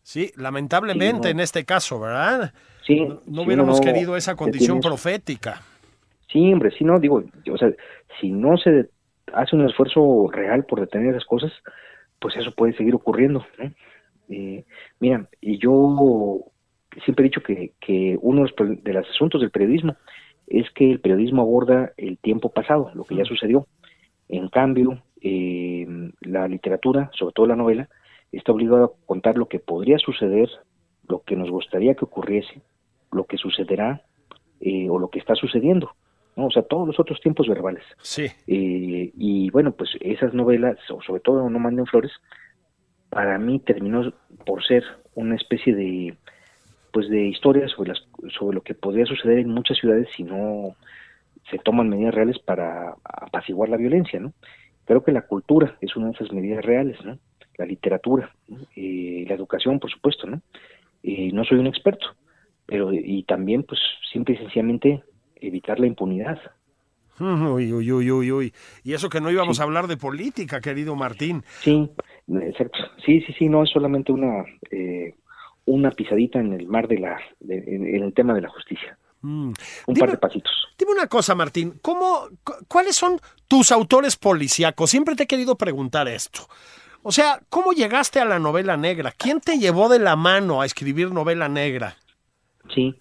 Sí, lamentablemente en este caso, ¿verdad? Sí. No, hubiéramos querido esa condición profética. Sí, hombre, sí, no, digo, o sea, si no se hace un esfuerzo real por detener esas cosas, pues eso puede seguir ocurriendo. Eh, mira, y yo siempre he dicho que, que uno de los asuntos del periodismo es que el periodismo aborda el tiempo pasado, lo que ya sucedió. En cambio, eh, la literatura, sobre todo la novela, está obligada a contar lo que podría suceder, lo que nos gustaría que ocurriese, lo que sucederá eh, o lo que está sucediendo. ¿No? O sea, todos los otros tiempos verbales. Sí. Eh, y bueno, pues esas novelas, o sobre todo No Manden Flores, para mí terminó por ser una especie de pues de historias sobre las sobre lo que podría suceder en muchas ciudades si no se toman medidas reales para apaciguar la violencia, ¿no? Creo que la cultura es una de esas medidas reales, ¿no? La literatura, eh, la educación, por supuesto, ¿no? Eh, no soy un experto, pero y también, pues, simple y sencillamente evitar la impunidad. [laughs] Uy, uy, uy, uy, uy. Y eso que no íbamos a hablar de política, querido Martín. Sí, Exacto. Sí, sí, sí, no es solamente una eh, una pisadita en el mar de la en, el tema de la justicia. Mm. Un par de pasitos. Dime una cosa, Martín, ¿cómo, ¿cuáles son tus autores policíacos? Siempre te he querido preguntar esto. O sea, ¿cómo llegaste a la novela negra? ¿Quién te llevó de la mano a escribir novela negra? Sí,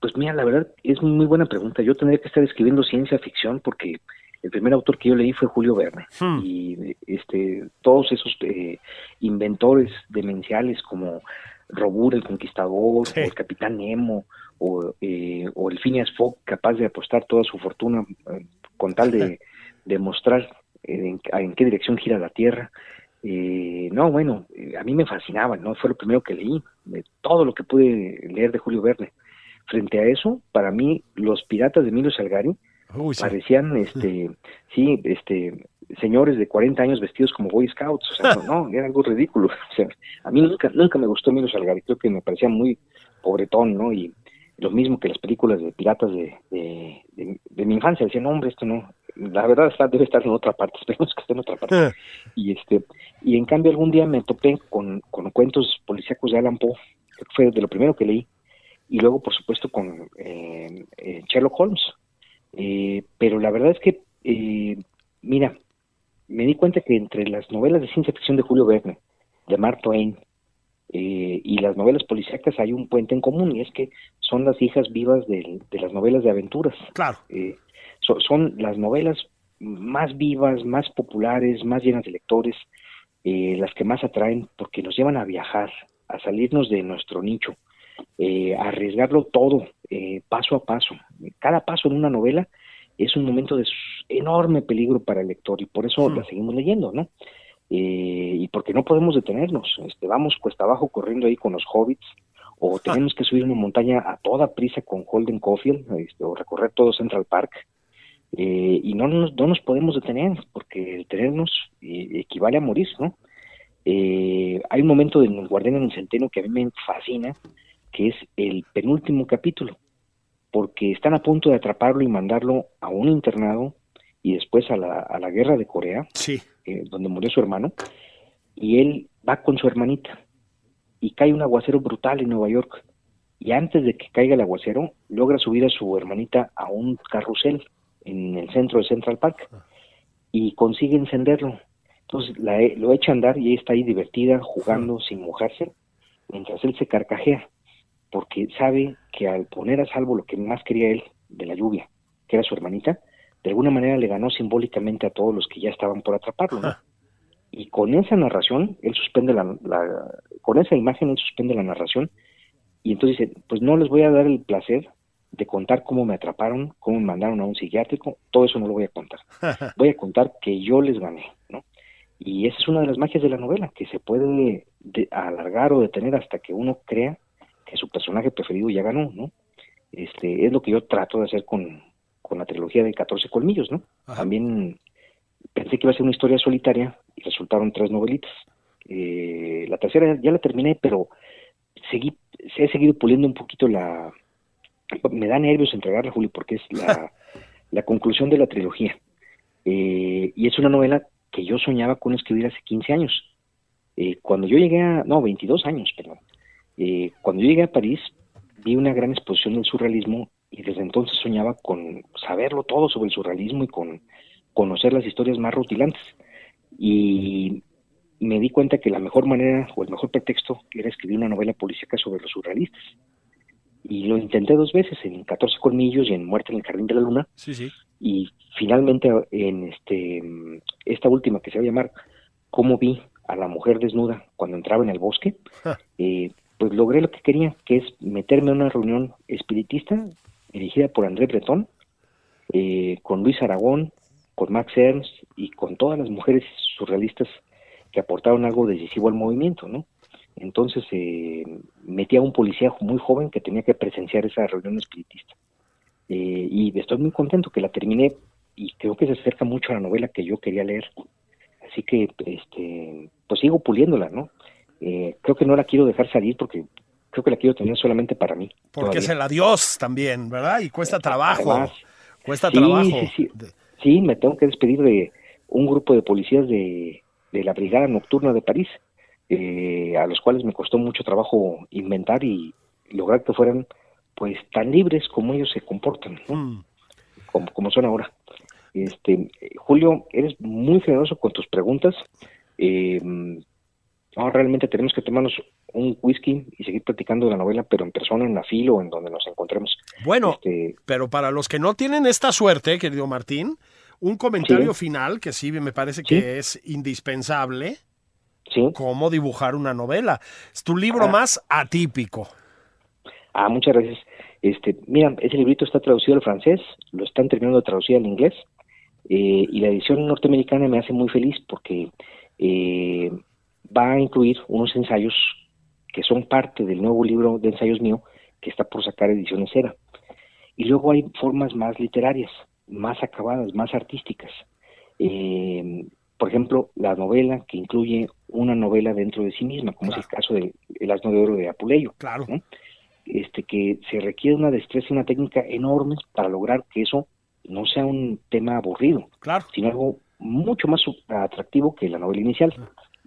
pues mira, la verdad es muy buena pregunta. Yo tendría que estar escribiendo ciencia ficción porque el primer autor que yo leí fue Julio Verne hmm. y este todos esos eh, inventores demenciales como Robur el Conquistador, o el Capitán Nemo, o, eh, o el Phineas Fogg capaz de apostar toda su fortuna eh, con tal de, demostrar en, qué dirección gira la Tierra. Eh, no, bueno, a mí me fascinaba, ¿no? Fue lo primero que leí, de todo lo que pude leer de Julio Verne. Frente a eso, para mí, los piratas de Emilio Salgari parecían, [laughs] este, sí, este, señores de 40 años vestidos como Boy Scouts, o sea, no, era algo ridículo. [laughs] O sea, a mí nunca, nunca me gustó Emilio Salgari, creo que me parecía muy pobretón, ¿no? Y lo mismo que las películas de piratas de, de, mi infancia, decían, no, hombre, esto no, la verdad está, debe estar en otra parte, [laughs] esperemos que esté en otra parte. Y este, y en cambio algún día me topé con, con cuentos policíacos de Alan Poe, que fue de lo primero que leí, y luego por supuesto con eh, eh, Sherlock Holmes. Eh, pero la verdad es que, mira, me di cuenta que entre las novelas de ciencia ficción de Julio Verne, de Mark Twain, eh, y las novelas policíacas hay un puente en común y es que son las hijas vivas de, las novelas de aventuras. Claro. Eh, son las novelas más vivas, más populares, más llenas de lectores, eh, las que más atraen porque nos llevan a viajar, a salirnos de nuestro nicho, a arriesgarlo todo, paso a paso. Cada paso en una novela es un momento de enorme peligro para el lector y por eso la seguimos leyendo, ¿no? Eh, y porque no podemos detenernos, este, vamos cuesta abajo corriendo ahí con los hobbits, o ah. tenemos que subir una montaña a toda prisa con Holden Caulfield, este, o recorrer todo Central Park, eh, y no nos, no nos podemos detener, porque detenernos eh, equivale a morir, ¿no? hay un momento en el Guardián en el Centeno que a mí me fascina, que es el penúltimo capítulo, porque están a punto de atraparlo y mandarlo a un internado y después a la, a la guerra de Corea, sí. Eh, donde murió su hermano, y él va con su hermanita y cae un aguacero brutal en Nueva York. Y antes de que caiga el aguacero, logra subir a su hermanita a un carrusel en el centro de Central Park y consigue encenderlo. Entonces la, lo echa a andar y ella está ahí divertida, jugando sin mojarse, mientras él se carcajea, porque sabe que al poner a salvo lo que más quería él de la lluvia, que era su hermanita, de alguna manera le ganó simbólicamente a todos los que ya estaban por atraparlo. Y con esa narración, él suspende la, con esa imagen, él suspende la narración y entonces dice, pues no les voy a dar el placer de contar cómo me atraparon, cómo me mandaron a un psiquiátrico, todo eso no lo voy a contar. [laughs] Voy a contar que yo les gané, ¿no? Y esa es una de las magias de la novela, que se puede alargar o detener hasta que uno crea que su personaje preferido ya ganó, ¿no? Este, es lo que yo trato de hacer con, con la trilogía de 14 colmillos, ¿no? También pensé que iba a ser una historia solitaria y resultaron tres novelitas. Eh, la tercera ya la terminé, pero seguí, se he seguido puliendo un poquito la... Me da nervios entregarla, Julio, porque es la, [laughs] la conclusión de la trilogía. Eh, y es una novela que yo soñaba con escribir hace 15 años. Eh, cuando yo llegué a... No, 22 años, perdón. Cuando yo llegué a París, vi una gran exposición del surrealismo y desde entonces soñaba con saberlo todo sobre el surrealismo y con conocer las historias más rutilantes. Y me di cuenta que la mejor manera o el mejor pretexto era escribir una novela policíaca sobre los surrealistas. Y lo intenté dos veces, en 14 colmillos y en Muerte en el Jardín de la Luna. Sí, sí. Y finalmente en este esta última que se va a llamar Cómo vi a la mujer desnuda cuando entraba en el bosque, eh, pues logré lo que quería, que es meterme en una reunión espiritista dirigida por André Breton, eh, con Luis Aragón, con Max Ernst y con todas las mujeres surrealistas que aportaron algo decisivo al movimiento, ¿no? Entonces eh, metí a un policía muy joven que tenía que presenciar esa reunión espiritista. Eh, y estoy muy contento que la terminé y creo que se acerca mucho a la novela que yo quería leer. Así que, este, pues sigo puliéndola, ¿no? Eh, creo que no la quiero dejar salir porque creo que la quiero tener solamente para mí. Porque es el adiós también, ¿verdad? Y cuesta trabajo. cuesta trabajo. Sí, sí. sí, me tengo que despedir de un grupo de policías de, de la Brigada Nocturna de París, eh, a los cuales me costó mucho trabajo inventar y lograr que fueran pues tan libres como ellos se comportan, Mm. como, como son ahora. Este, Julio, eres muy generoso con tus preguntas. Eh, ahora realmente tenemos que tomarnos un whisky y seguir platicando de la novela, pero en persona, en la fila o en donde nos encontremos. Bueno, Este, pero para los que no tienen esta suerte, querido Martín, un comentario Sí. final que sí me parece Sí. que es indispensable, sí. cómo dibujar una novela. Es tu libro Ah. más atípico. Ah, muchas gracias. Este, mira, ese librito está traducido al francés, lo están terminando de traducir al inglés, eh, y la edición norteamericana me hace muy feliz porque eh, va a incluir unos ensayos que son parte del nuevo libro de ensayos mío que está por sacar ediciones Cera. Y luego hay formas más literarias, más acabadas, más artísticas. Eh, por ejemplo, la novela que incluye una novela dentro de sí misma, como es el caso de El asno de oro de Apuleyo Claro. ¿no? este, que se requiere una destreza y una técnica enorme para lograr que eso no sea un tema aburrido, Claro. sino algo mucho más atractivo que la novela inicial.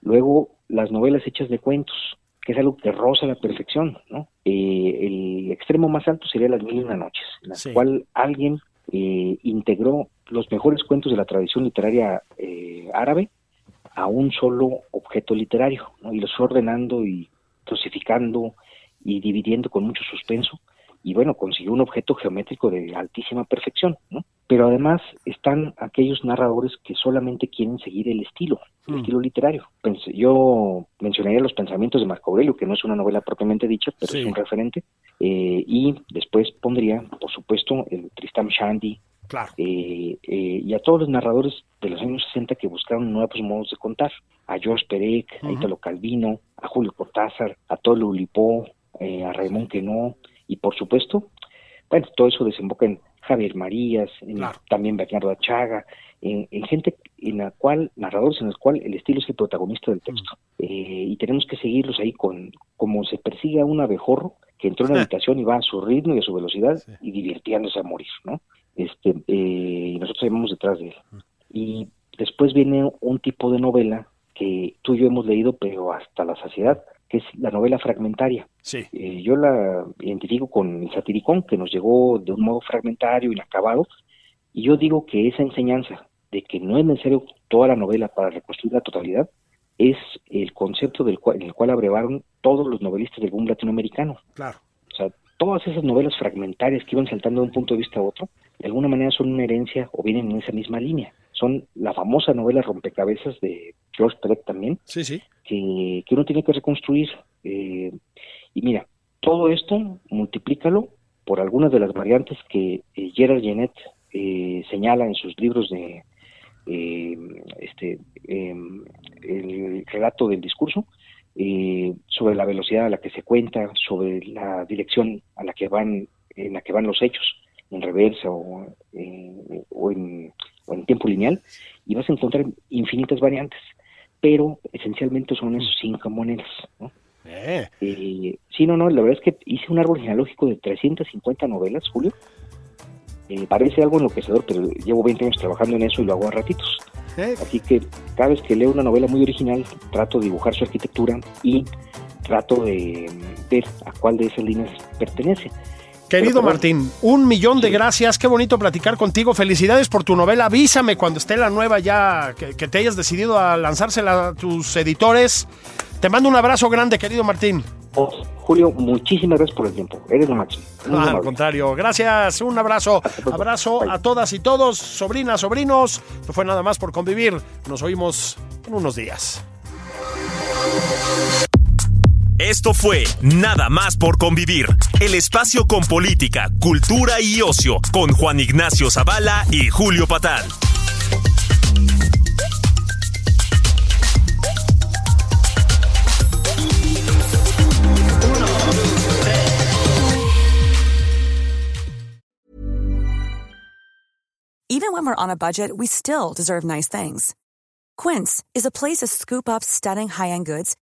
Luego, las novelas hechas de cuentos, que es algo que roza la perfección, ¿no? Eh, el extremo más alto sería Las Mil y Una Noches, en la Sí. cual alguien eh, integró los mejores cuentos de la tradición literaria eh, árabe a un solo objeto literario, ¿no? y los fue ordenando y dosificando y dividiendo con mucho suspenso, y bueno, consiguió un objeto geométrico de altísima perfección, ¿no? Pero además están aquellos narradores que solamente quieren seguir el estilo, el Mm. estilo literario. Yo mencionaría los pensamientos de Marco Aurelio, que no es una novela propiamente dicha, pero Sí. es un referente, eh, y después pondría, por supuesto, el Tristram Shandy, Claro. eh, eh, y a todos los narradores de los años 60 que buscaron nuevos modos de contar, a George Perec, a. Italo Calvino, a Julio Cortázar, a Tolo Ulipó, eh, a Raymond Queneau, y por supuesto, bueno, todo eso desemboca en Javier Marías, en Claro. también Bernardo Achaga, en, en gente en la cual, narradores en los cuales el estilo es el protagonista del texto. Eh, y tenemos que seguirlos ahí con, como se persigue a un abejorro que entró en la [laughs] habitación y va a su ritmo y a su velocidad Sí. y divirtiéndose a morir, ¿no? Este, eh, y nosotros vamos detrás de él. Y después viene un tipo de novela que tú y yo hemos leído, pero hasta la saciedad, que es la novela fragmentaria. Sí. Eh, yo la identifico con el satiricón, que nos llegó de un modo fragmentario, inacabado, y yo digo que esa enseñanza de que no es necesario toda la novela para reconstruir la totalidad, es el concepto del cual, en el cual abrevaron todos los novelistas del boom latinoamericano. Claro. O sea, todas esas novelas fragmentarias que iban saltando de un punto de vista a otro, de alguna manera son una herencia o vienen en esa misma línea. Son la famosa novela Rompecabezas de George Perec también, Sí, sí. que, que uno tiene que reconstruir. eh, y mira, todo esto multiplícalo por algunas de las variantes que eh, Gerard Genet eh, señala en sus libros de eh, este eh, el relato del discurso eh, sobre la velocidad a la que se cuenta, sobre la dirección a la que van en la que van los hechos en reversa o, eh, o, en, o en tiempo lineal y vas a encontrar infinitas variantes pero esencialmente son esos cinco monedas. ¿no? Eh, Eh, sí, no, no, la verdad es que hice un árbol genealógico de 350 novelas, Julio. Eh, parece algo enloquecedor, pero llevo 20 años trabajando en eso y lo hago a ratitos. Así que cada vez que leo una novela muy original, trato de dibujar su arquitectura y trato de ver a cuál de esas líneas pertenece. Querido Martín, un millón de gracias. Qué bonito platicar contigo. Felicidades por tu novela. Avísame cuando esté la nueva ya, que, que te hayas decidido a lanzársela a tus editores. Te mando un abrazo grande, querido Martín. oh, Julio, muchísimas gracias por el tiempo. Eres lo máximo. Ah, al amable. contrario, gracias, un abrazo. Abrazo Bye. a todas y todos, sobrinas, sobrinos. No fue nada más por convivir. Nos oímos en unos días. Esto fue Nada más por convivir, el espacio con política, cultura y ocio, con Juan Ignacio Zavala y Julio Patán. Even when we're on a budget, we still deserve nice things. Quince is a place to scoop up stunning high-end goods